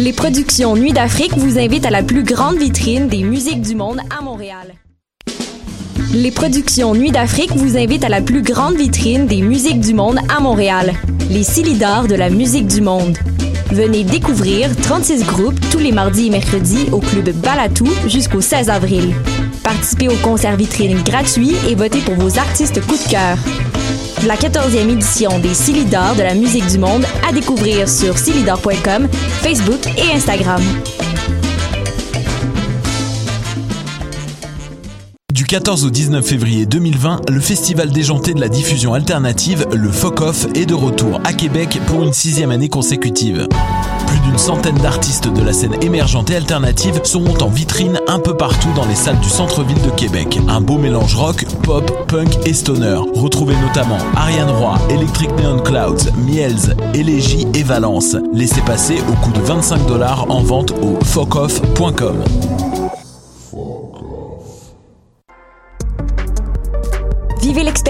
Les productions Nuit d'Afrique vous invitent à la plus grande vitrine des musiques du monde à Montréal. Les productions Nuit d'Afrique vous invitent à la plus grande vitrine des musiques du monde à Montréal. Les Silidars de la musique du monde. Venez découvrir 36 groupes tous les mardis et mercredis au club Balatou jusqu'au 16 avril. Participez au concert vitrine gratuit et votez pour vos artistes coup de cœur. La 14e édition des Silidars de la musique du monde à découvrir sur silidar.com, Facebook et Instagram. 14 au 19 février 2020, le festival déjanté de la diffusion alternative, le FOC-OFF, est de retour à Québec pour une sixième année consécutive. Plus d'une centaine d'artistes de la scène émergente et alternative seront en vitrine un peu partout dans les salles du centre-ville de Québec. Un beau mélange rock, pop, punk et stoner. Retrouvez notamment Ariane Roy, Electric Neon Clouds, Miels, Élégie et Valence. Laissez passer au coût de 25 dollars en vente au focoff.com.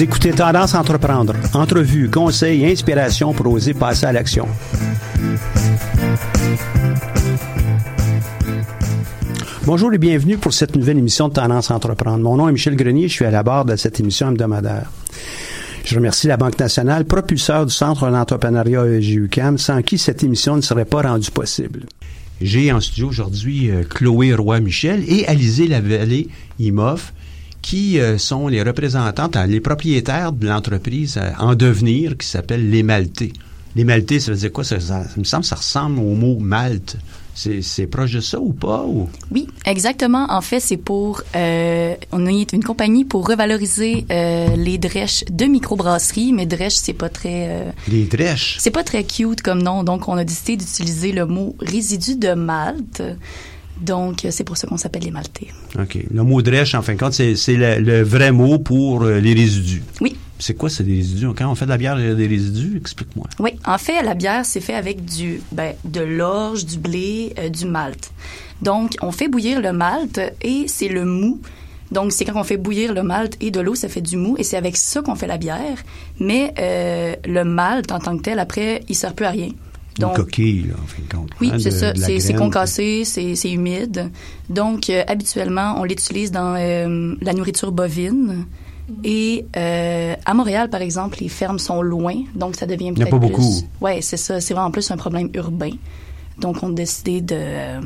Écoutez Tendance Entreprendre. Entrevue, conseils et inspiration pour oser passer à l'action. Bonjour et bienvenue pour cette nouvelle émission de Tendance Entreprendre. Mon nom est Michel Grenier, je suis à la barre de cette émission hebdomadaire. Je remercie la Banque nationale, propulseur du Centre d'entrepreneuriat EGUCAM, sans qui cette émission ne serait pas rendue possible. J'ai en studio aujourd'hui euh, Chloé Roy-Michel et Alizé Lavallée Imoff, qui euh, sont les représentantes, les propriétaires de l'entreprise euh, en devenir qui s'appelle Les Maltais. Les Maltais, ça veut dire quoi? Ça, ça, ça me semble ça ressemble au mot Malte. C'est proche de ça ou pas? Ou? Oui, exactement. En fait, c'est pour... Euh, on est une compagnie pour revaloriser euh, les drèches de microbrasserie, mais drèche, c'est pas très... Euh, les drèches? C'est pas très cute comme nom, donc on a décidé d'utiliser le mot résidu de Malte. Donc, c'est pour ça qu'on s'appelle les Maltais. OK. Le mot drèche, en fin de compte, c'est le, le, vrai mot pour euh, les résidus. Oui. C'est quoi, c'est des résidus? Quand on fait de la bière, il y a des résidus? Explique-moi. Oui. En fait, la bière, c'est fait avec du, ben, de l'orge, du blé, euh, du malt. Donc, on fait bouillir le malt et c'est le mou. Donc, c'est quand on fait bouillir le malt et de l'eau, ça fait du mou et c'est avec ça qu'on fait la bière. Mais euh, le malt, en tant que tel, après, il sert plus à rien. Donc, une coquille, là, en fin de compte. Oui, hein, c'est ça. C'est concassé, c'est humide. Donc, euh, habituellement, on l'utilise dans euh, la nourriture bovine. Et euh, à Montréal, par exemple, les fermes sont loin, donc ça devient Il n'y a peut-être pas plus... beaucoup. Oui, c'est ça. C'est vraiment plus un problème urbain. Donc, on a décidé de euh,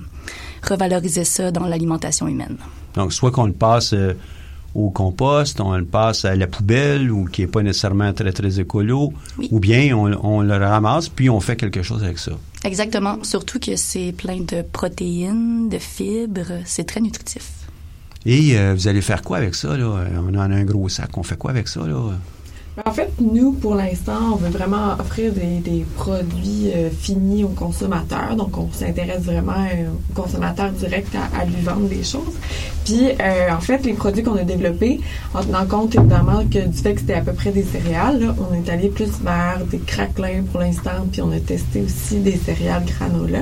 revaloriser ça dans l'alimentation humaine. Donc, soit qu'on le passe euh, au compost, on le passe à la poubelle, ou qui n'est pas nécessairement très, très écolo, Oui. ou bien on, on le ramasse, puis on fait quelque chose avec ça. Exactement. Surtout que c'est plein de protéines, de fibres. C'est très nutritif. Et euh, vous allez faire quoi avec ça, là? On en a un gros sac. On fait quoi avec ça, là? En fait, nous, pour l'instant, on veut vraiment offrir des, des produits euh, finis aux consommateurs. Donc, on s'intéresse vraiment euh, aux consommateurs directs à, à, lui vendre des choses. Puis, euh, en fait, les produits qu'on a développés, en tenant compte évidemment que du fait que c'était à peu près des céréales, là, on est allé plus vers des craquelins pour l'instant, puis on a testé aussi des céréales granola.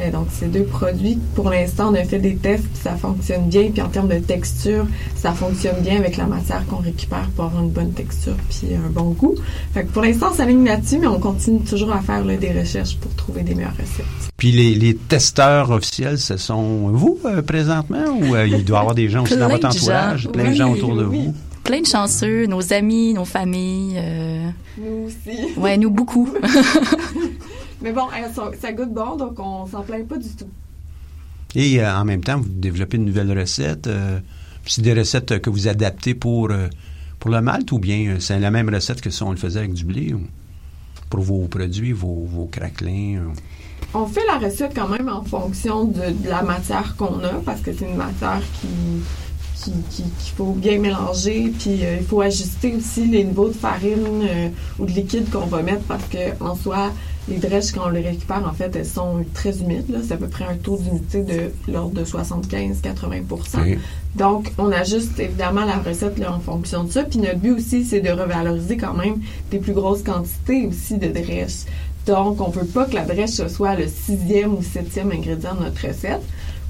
Euh, donc, ces deux produits, pour l'instant, on a fait des tests, puis ça fonctionne bien. Puis en termes de texture, ça fonctionne bien avec la matière qu'on récupère pour avoir une bonne texture puis un bon goût. Fait que pour l'instant, on s'aligne là-dessus, mais on continue toujours à faire là, des recherches pour trouver des meilleures recettes. Puis les, les testeurs officiels, ce sont vous euh, présentement ou euh, il doit y avoir des gens aussi dans votre entourage, plein de gens autour de oui. vous? Plein de chanceux, nos amis, nos familles. Euh... Nous aussi. Ouais, nous beaucoup. Mais bon, ça, ça, goûte bon, donc on s'en plaint pas du tout. Et euh, en même temps, vous développez une nouvelle recette. Euh, c'est des recettes que vous adaptez pour, euh, pour le malt ou bien c'est la même recette que si on le faisait avec du blé ou pour vos produits, vos, vos craquelins? On fait la recette quand même en fonction de, de la matière qu'on a parce que c'est une matière qui qu'il qui, qui faut bien mélanger, puis euh, il faut ajuster aussi les niveaux de farine euh, ou de liquide qu'on va mettre parce que en soi, les drèches, quand on les récupère, en fait, elles sont très humides. C'est à peu près un taux d'humidité de l'ordre de 75-80 Oui. Donc, on ajuste évidemment la recette là, en fonction de ça. Puis notre but aussi, c'est de revaloriser quand même des plus grosses quantités aussi de drèches. Donc, on veut pas que la drèche ce soit le sixième ou septième ingrédient de notre recette.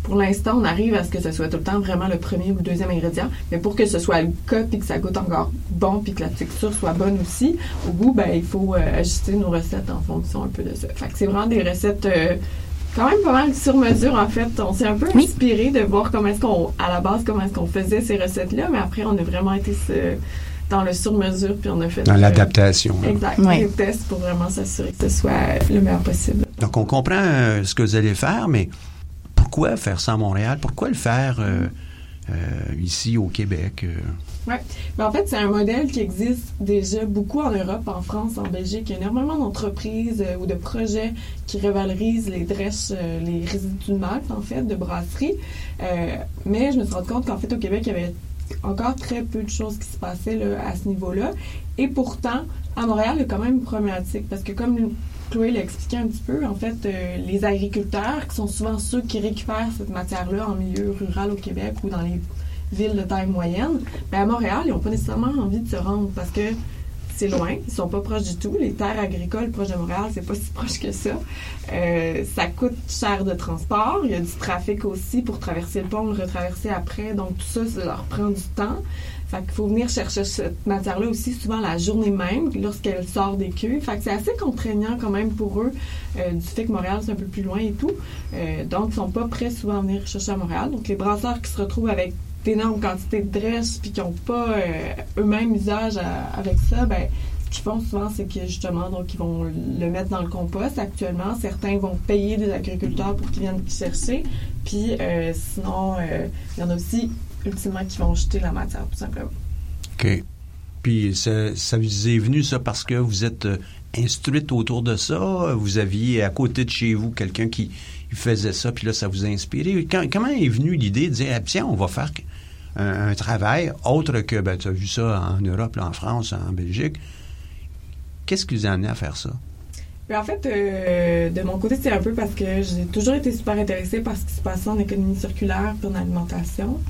Pour l'instant, on arrive à ce que ce soit tout le temps vraiment le premier ou le deuxième ingrédient. Mais pour que ce soit le cas puis que ça goûte encore bon puis que la texture soit bonne aussi, au goût, ben, il faut euh, ajuster nos recettes en fonction un peu de ça. Fait que c'est vraiment des recettes euh, quand même pas mal sur mesure en fait. On s'est un peu Oui. inspiré de voir comment est-ce qu'on, à la base, comment est-ce qu'on faisait ces recettes-là, mais après, on a vraiment été ce- dans le sur-mesure puis on a fait Dans euh, l'adaptation. là. Exact. Ouais. Des tests pour vraiment s'assurer que ce soit le meilleur possible. Donc, on comprend euh, ce que vous allez faire, mais pourquoi faire ça à Montréal? Pourquoi le faire euh, euh, ici au Québec? euh? Oui. Mais en fait, c'est un modèle qui existe déjà beaucoup en Europe, en France, en Belgique. Il y a énormément d'entreprises ou de projets qui revalorisent les drèches, les résidus de malt, en fait, de brasserie. Mais je me suis rendu compte qu'en fait, au Québec, il y avait encore très peu de choses qui se passaient à ce niveau-là. Et pourtant, à Montréal, il y a quand même une problématique parce que comme Chloé l'a expliqué un petit peu, en fait, euh, les agriculteurs, qui sont souvent ceux qui récupèrent cette matière-là en milieu rural au Québec ou dans les villes de taille moyenne, à Montréal, ils n'ont pas nécessairement envie de se rendre parce que c'est loin, ils sont pas proches du tout. Les terres agricoles proches de Montréal, c'est pas si proche que ça. Euh, ça coûte cher de transport. Il y a du trafic aussi pour traverser le pont, le retraverser après. Donc tout ça, ça leur prend du temps. Fait qu'il faut venir chercher cette matière-là aussi souvent la journée même, lorsqu'elle sort des queues. Fait que c'est assez contraignant quand même pour eux, euh, du fait que Montréal, c'est un peu plus loin et tout. Euh, donc, ils sont pas prêts souvent à venir chercher à Montréal. Donc, les brasseurs qui se retrouvent avec d'énormes quantités de dresse puis qui n'ont pas euh, eux-mêmes usage avec ça, ben ce qu'ils font souvent, c'est que justement, donc ils vont le mettre dans le compost actuellement. Certains vont payer des agriculteurs pour qu'ils viennent chercher. Puis sinon, il y en a aussi ultimement qui vont jeter la matière tout simplement. OK. Puis ça, ça vous est venu, ça, parce que vous êtes euh, instruite autour de ça? Vous aviez à côté de chez vous quelqu'un qui faisait ça, puis là, ça vous a inspiré? Quand- comment est venue l'idée de dire, ah, tiens, on va faire un, un travail autre que, ben, tu as vu ça en Europe, là, en France, en Belgique. Qu'est-ce qui vous a amené à faire ça? Mais en fait, euh, de mon côté, c'est un peu parce que j'ai toujours été super intéressée par ce qui se passait en économie circulaire puis en alimentation.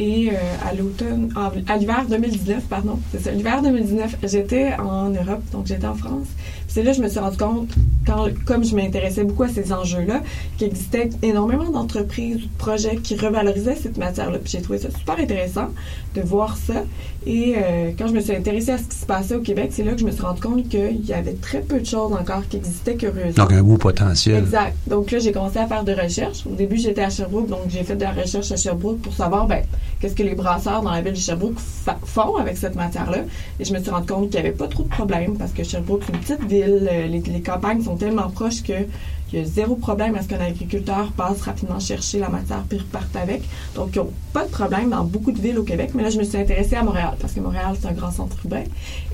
Et euh, à l'automne, en- à l'hiver 2019, pardon, c'est ça, l'hiver 2019, j'étais en Europe, donc j'étais en France. C'est là que je me suis rendu compte, quand, comme je m'intéressais beaucoup à ces enjeux-là, qu'il existait énormément d'entreprises ou de projets qui revalorisaient cette matière-là. Puis j'ai trouvé ça super intéressant de voir ça. Et euh, quand je me suis intéressée à ce qui se passait au Québec, c'est là que je me suis rendu compte qu'il y avait très peu de choses encore qui existaient curieusement. Donc, un beau potentiel. Exact. Donc là, j'ai commencé à faire de recherches. Au début, j'étais à Sherbrooke, donc j'ai fait de la recherche à Sherbrooke pour savoir ben, qu'est-ce que les brasseurs dans la ville de Sherbrooke font avec cette matière-là. Et je me suis rendu compte qu'il n'y avait pas trop de problèmes parce que Sherbrooke, c'est une petite ville. Les, les campagnes sont tellement proches que il y a zéro problème à ce qu'un agriculteur passe rapidement chercher la matière puis reparte avec. Donc, ils n'ont pas de problème dans beaucoup de villes au Québec. Mais là, je me suis intéressée à Montréal parce que Montréal, c'est un grand centre urbain.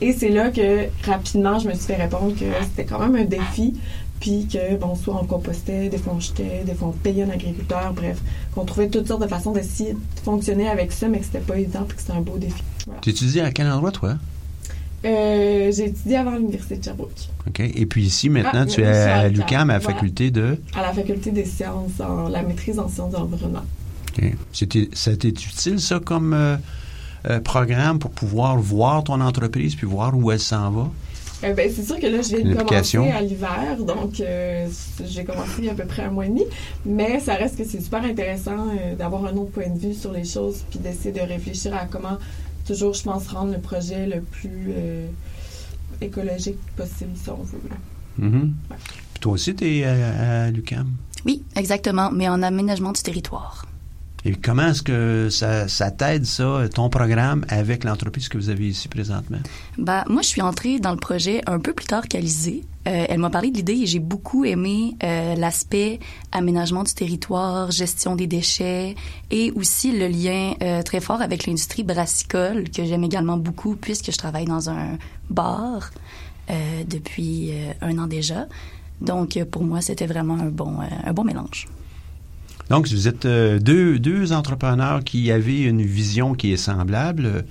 Et c'est là que, rapidement, je me suis fait répondre que c'était quand même un défi puis que, bon, soit on compostait, des fois on jetait, des fois on payait un agriculteur, bref, qu'on trouvait toutes sortes de façons d'essayer de fonctionner avec ça, mais que c'était pas évident puis que c'était un beau défi. Voilà. Tu étudies à quel endroit, toi? Euh, j'ai étudié avant l'Université de Sherbrooke. OK. Et puis ici, maintenant, Ah, tu es à l'UQAM, à la voilà. faculté de... À la Faculté des sciences, en la maîtrise en sciences de l'environnement. OK. C'était, c'était utile, ça, comme euh, euh, programme pour pouvoir voir ton entreprise puis voir où elle s'en va? Ben, c'est sûr que là, je viens de commencer à l'hiver, donc j'ai commencé il y a à peu près un mois et demi, mais ça reste que c'est super intéressant d'avoir un autre point de vue sur les choses, puis d'essayer de réfléchir à comment toujours, je pense, rendre le projet le plus euh, écologique possible, si on veut. Mhm. Puis toi aussi, tu es à, à l'UQAM? Oui, exactement, mais en aménagement du territoire. Et comment est-ce que ça, ça t'aide, ça, ton programme, avec l'entreprise que vous avez ici présentement? Bah, moi, je suis entrée dans le projet un peu plus tard qu'Alizée. Euh, elle m'a parlé de l'idée et j'ai beaucoup aimé euh, l'aspect aménagement du territoire, gestion des déchets et aussi le lien euh, très fort avec l'industrie brassicole que j'aime également beaucoup puisque je travaille dans un bar depuis un an déjà. Donc, pour moi, c'était vraiment un bon, un bon mélange. Donc, vous êtes deux, deux entrepreneurs qui avaient une vision qui est semblable.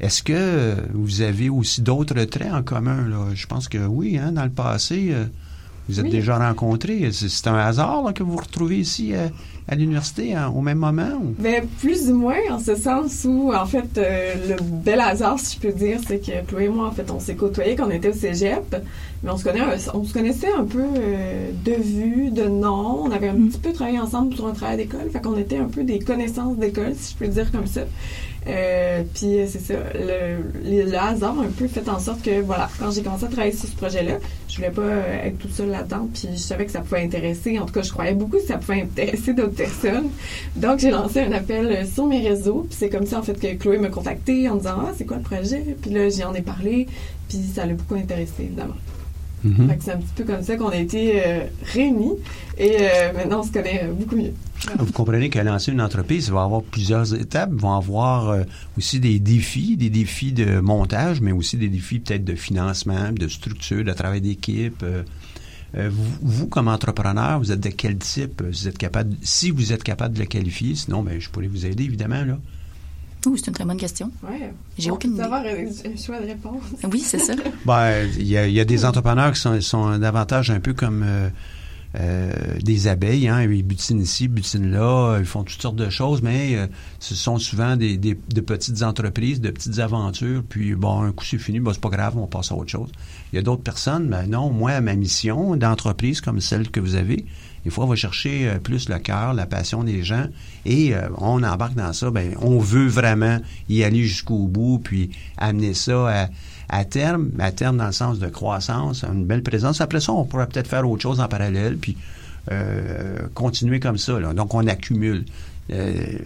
Est-ce que vous avez aussi d'autres traits en commun? Là? Je pense que oui, hein, dans le passé, euh, vous êtes Oui. déjà rencontrés. C'est un hasard là, que vous vous retrouvez ici euh, à l'université hein, au même moment? ou- Mais plus ou moins, en ce sens où, en fait, euh, le bel hasard, si je peux dire, c'est que Chloé et moi, en fait, on s'est côtoyés quand on était au cégep, mais on se, connaît, on se connaissait un peu euh, de vue, de nom. On avait un petit peu travaillé ensemble sur un travail d'école, fait qu'on était un peu des connaissances d'école, si je peux dire comme ça. Euh, puis euh, c'est ça, le, le- hasard un peu fait en sorte que, voilà, quand j'ai commencé à travailler sur ce projet-là, je voulais pas euh, être toute seule là-dedans, puis je savais que ça pouvait intéresser, en tout cas, je croyais beaucoup que ça pouvait intéresser d'autres personnes. Donc, j'ai lancé un appel sur mes réseaux, puis c'est comme ça, en fait, que Chloé m'a contacté en disant « Ah, c'est quoi le projet? » Puis là, j'en ai parlé, puis ça l'a beaucoup intéressé, évidemment. Mhm. C'est un petit peu comme ça qu'on a été euh, réunis, et euh, maintenant, on se connaît beaucoup mieux. Vous comprenez qu'à lancer une entreprise, il va y avoir plusieurs étapes. Il va y avoir euh, aussi des défis, des défis de montage, mais aussi des défis peut-être de financement, de structure, de travail d'équipe. Euh, vous, vous, comme entrepreneur, vous êtes de quel type? Vous êtes capable, si vous êtes capable de le qualifier, sinon, ben, je pourrais vous aider, évidemment, là. Ouh, c'est une très bonne question. Ouais. J'ai aucune idée. savoir un choix de réponse. Oui, c'est ça. Ben, il y, a, il y a des entrepreneurs qui sont, sont davantage un peu comme euh, euh, des abeilles, hein. Ils butinent ici, butinent là, ils font toutes sortes de choses, mais euh, ce sont souvent des, des- de petites entreprises, de petites aventures, puis bon, un coup c'est fini, ben, c'est pas grave, on passe à autre chose. Il y a d'autres personnes, ben non, moi, ma mission d'entreprise comme celle que vous avez, des fois, on va chercher euh, plus le cœur, la passion des gens, et euh, on embarque dans ça. Ben, on veut vraiment y aller jusqu'au bout, puis amener ça à, terme, à terme dans le sens de croissance, une belle présence. Après ça, on pourrait peut-être faire autre chose en parallèle, puis euh, continuer comme ça. Donc, on accumule.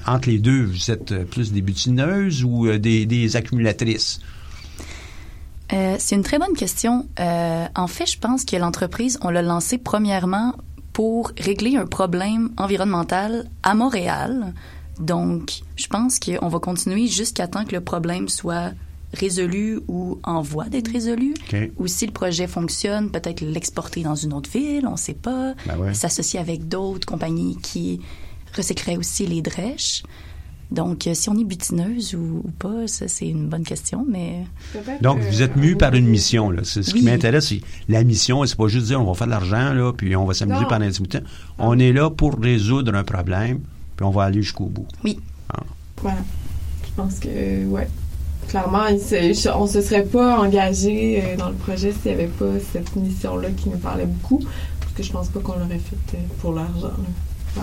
Entre les deux, vous êtes plus des butineuses ou des, accumulatrices? C'est une très bonne question. En fait, je pense que l'entreprise, on l'a lancée premièrement pour régler un problème environnemental à Montréal. Donc, je pense qu'on va continuer jusqu'à temps que le problème soit résolu ou en voie d'être résolu. OK. Ou si le projet fonctionne, peut-être l'exporter dans une autre ville, on ne sait pas. Ben ouais. S'associer avec d'autres compagnies qui recycleraient aussi les drèches. Donc, euh, si on est butineuse ou, ou pas, ça, c'est une bonne question, mais... Peut-être, Donc, euh, vous êtes mu par une mission. Là. C'est, ce qui Oui. m'intéresse, c'est la mission. C'est pas juste dire on va faire de l'argent, là, puis on va s'amuser Non. pendant un petit bout de temps. On est là pour résoudre un problème, puis on va aller jusqu'au bout. Voilà. Je pense que, ouais. Clairement, on se serait pas engagé euh, dans le projet s'il n'y avait pas cette mission-là qui nous parlait beaucoup. Parce que je pense pas qu'on l'aurait fait euh, pour l'argent.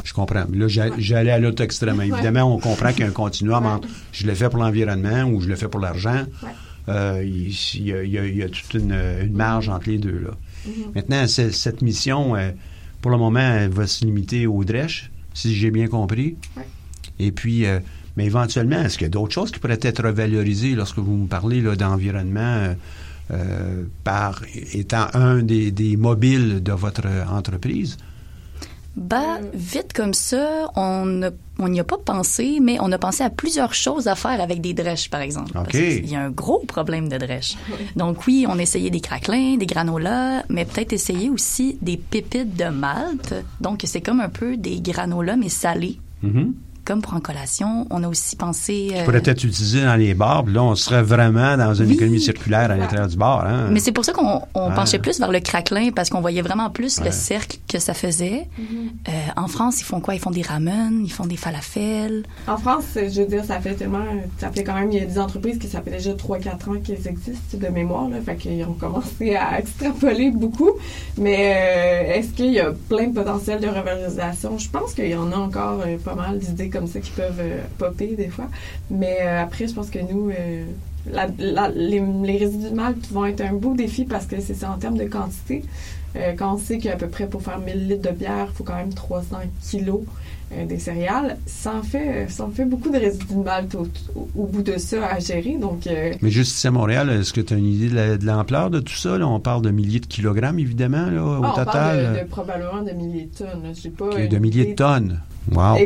Je comprends. Là, j'a- j'allais à l'autre extrême. Évidemment, on comprend qu'il y a un continuum entre je le fais pour l'environnement ou je le fais pour l'argent. Euh, il, il y a, il y a- il y a toute une, une marge entre les deux. Là. Mhm. Maintenant, ce- cette mission, euh, pour le moment, elle va se limiter au Dresch, si j'ai bien compris. Et puis, euh, mais éventuellement, est-ce qu'il y a d'autres choses qui pourraient être valorisées lorsque vous me parlez d'environnement par étant un des, des mobiles de votre entreprise? Bah, Euh. vite comme ça, on n'y a pas pensé, mais on a pensé à plusieurs choses à faire avec des drèches, par exemple. Parce qu'il y a un gros problème de drèches. Donc oui, on essayait des craquelins, des granolas, mais peut-être essayer aussi des pépites de malt. Donc c'est comme un peu des granolas, mais salés. Mhm. Comme pour en collation. On a aussi pensé... Qui euh, pourrait être utilisé dans les bars. Puis là, on serait vraiment dans une Oui. économie circulaire à l'intérieur du bar. Hein? Mais c'est pour ça qu'on on Ouais. penchait plus vers le craquelin parce qu'on voyait vraiment plus Ouais. le cercle que ça faisait. Euh, en France, ils font quoi? Ils font des ramen, ils font des falafels. En France, je veux dire, ça fait tellement. Ça fait quand même. Il y a des entreprises qui ça fait déjà 3-4 ans qu'elles existent de mémoire, là. Fait qu'ils ont commencé à extrapoler beaucoup. Mais euh, est-ce qu'il y a plein de potentiel de revalorisation? Je pense qu'il y en a encore euh, pas mal d'idées comme ça qui peuvent euh, popper des fois. Mais euh, après, je pense que nous. euh, la- la- les, les résidus de malt vont être un beau défi parce que c'est ça en termes de quantité. Quand on sait qu'à peu près pour faire 1000 litres de bière, il faut quand même 300 kilos des céréales, ça en fait, ça en fait beaucoup de résidus de malt au, bout de ça à gérer. Donc, Mais juste ici à Montréal, est-ce que tu as une idée de la- de l'ampleur de tout ça? Là? On parle de milliers de kilogrammes, évidemment, là, au ah, on total. parle de, euh, de probablement de milliers de tonnes. pas. de milliers de tonnes. Wow.